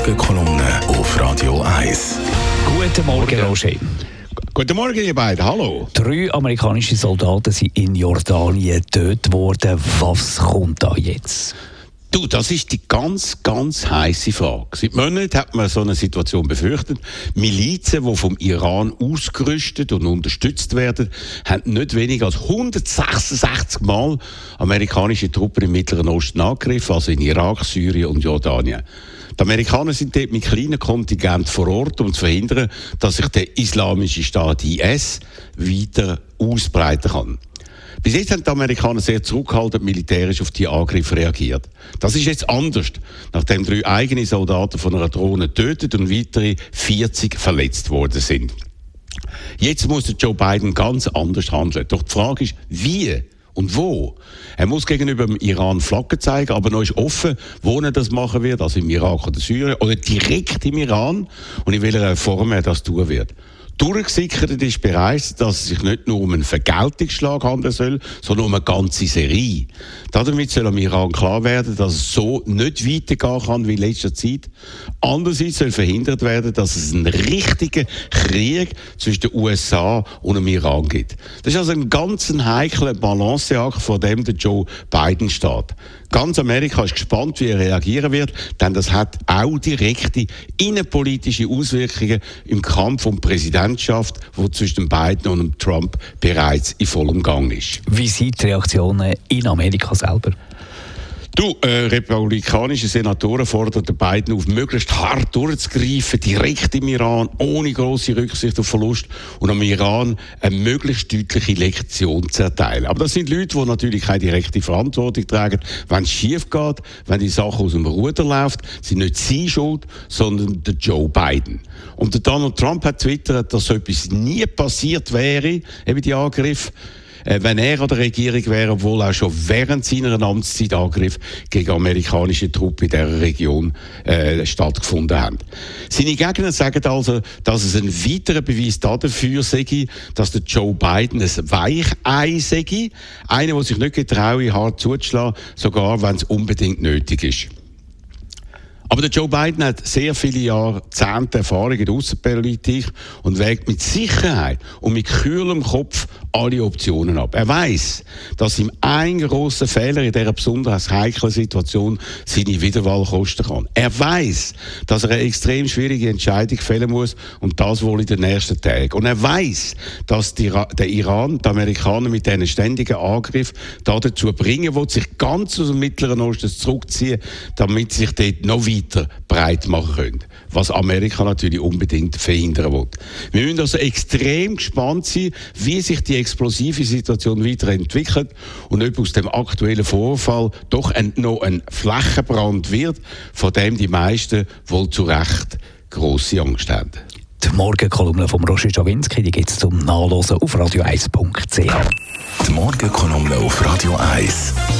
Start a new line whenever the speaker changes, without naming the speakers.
Morgenkolumne auf Radio 1.
Guten Morgen, Roger.
Guten Morgen, ihr beiden. Hallo.
Drei amerikanische Soldaten sind in Jordanien getötet worden. Was kommt da jetzt?
Du, das ist die ganz, ganz heiße Frage. Seit Monaten hat man so eine Situation befürchtet. Milizen, die vom Iran ausgerüstet und unterstützt werden, haben nicht weniger als 166 Mal amerikanische Truppen im Mittleren Osten angegriffen, also in Irak, Syrien und Jordanien. Die Amerikaner sind dort mit kleinen Kontingenten vor Ort, um zu verhindern, dass sich der islamische Staat IS weiter ausbreiten kann. Bis jetzt haben die Amerikaner sehr zurückhaltend militärisch auf die Angriffe reagiert. Das ist jetzt anders, nachdem drei eigene Soldaten von einer Drohne getötet und weitere 40 verletzt worden sind. Jetzt muss Joe Biden ganz anders handeln. Doch die Frage ist, wie? Und wo? Er muss gegenüber dem Iran Flaggen zeigen, aber noch ist offen, wo er das machen wird, also im Irak oder Syrien oder direkt im Iran und in welcher Form er das tun wird. Durchgesickert ist bereits, dass es sich nicht nur um einen Vergeltungsschlag handeln soll, sondern um eine ganze Serie. Damit soll am Iran klar werden, dass es so nicht weitergehen kann wie in letzter Zeit. Andererseits soll verhindert werden, dass es einen richtigen Krieg zwischen den USA und dem Iran gibt. Das ist also ein ganz heikler Balanceakt, vor dem der Joe Biden steht. Ganz Amerika ist gespannt, wie er reagieren wird, denn das hat auch direkte innenpolitische Auswirkungen im Kampf um Präsidentschaft, wo zwischen Biden und Trump bereits in vollem Gang ist.
Wie sind die Reaktionen in Amerika selber?
Du, äh, republikanische Senatoren fordern Biden auf, möglichst hart durchzugreifen, direkt im Iran, ohne große Rücksicht auf Verlust und am Iran eine möglichst deutliche Lektion zu erteilen. Aber das sind Leute, die natürlich keine direkte Verantwortung tragen, wenn es schief geht, wenn die Sache aus dem Ruder läuft, sind nicht sie schuld, sondern der Joe Biden. Und der Donald Trump hat twittert, dass so etwas nie passiert wäre, eben die Angriffe wenn er an der Regierung wäre, obwohl er schon während seiner Amtszeit Angriff gegen amerikanische Truppen in dieser Region äh, stattgefunden haben. Seine Gegner sagen also, dass es ein weiterer Beweis dafür sei, dass der Joe Biden ein Weichei sei, einer, der sich nicht getraue, hart zuzuschlagen, sogar wenn es unbedingt nötig ist. Aber der Joe Biden hat sehr viele Jahrzehnte Erfahrung in der Außenpolitik und wägt mit Sicherheit und mit kühlem Kopf alle Optionen ab. Er weiß, dass ihm ein großer Fehler in dieser besonders heiklen Situation seine Wiederwahl kosten kann. Er weiß, dass er eine extrem schwierige Entscheidung fällen muss und das wohl in den nächsten Tagen. Und er weiß, dass die, der Iran, die Amerikaner mit diesen ständigen Angriff dazu bringen will, sich ganz aus dem Mittleren Osten zurückziehen, damit sich dort noch weiter weiter breit machen können. Was Amerika natürlich unbedingt verhindern will. Wir müssen also extrem gespannt sein, wie sich die explosive Situation weiterentwickelt und ob aus dem aktuellen Vorfall doch ein, noch ein Flächenbrand wird, von dem die meisten wohl zu Recht grosse Angst haben.
Die Morgenkolumne von Roger Jawinski, die gibt es zum Nachlesen auf radio1.ch.
Die Morgenkolumne auf Radio 1.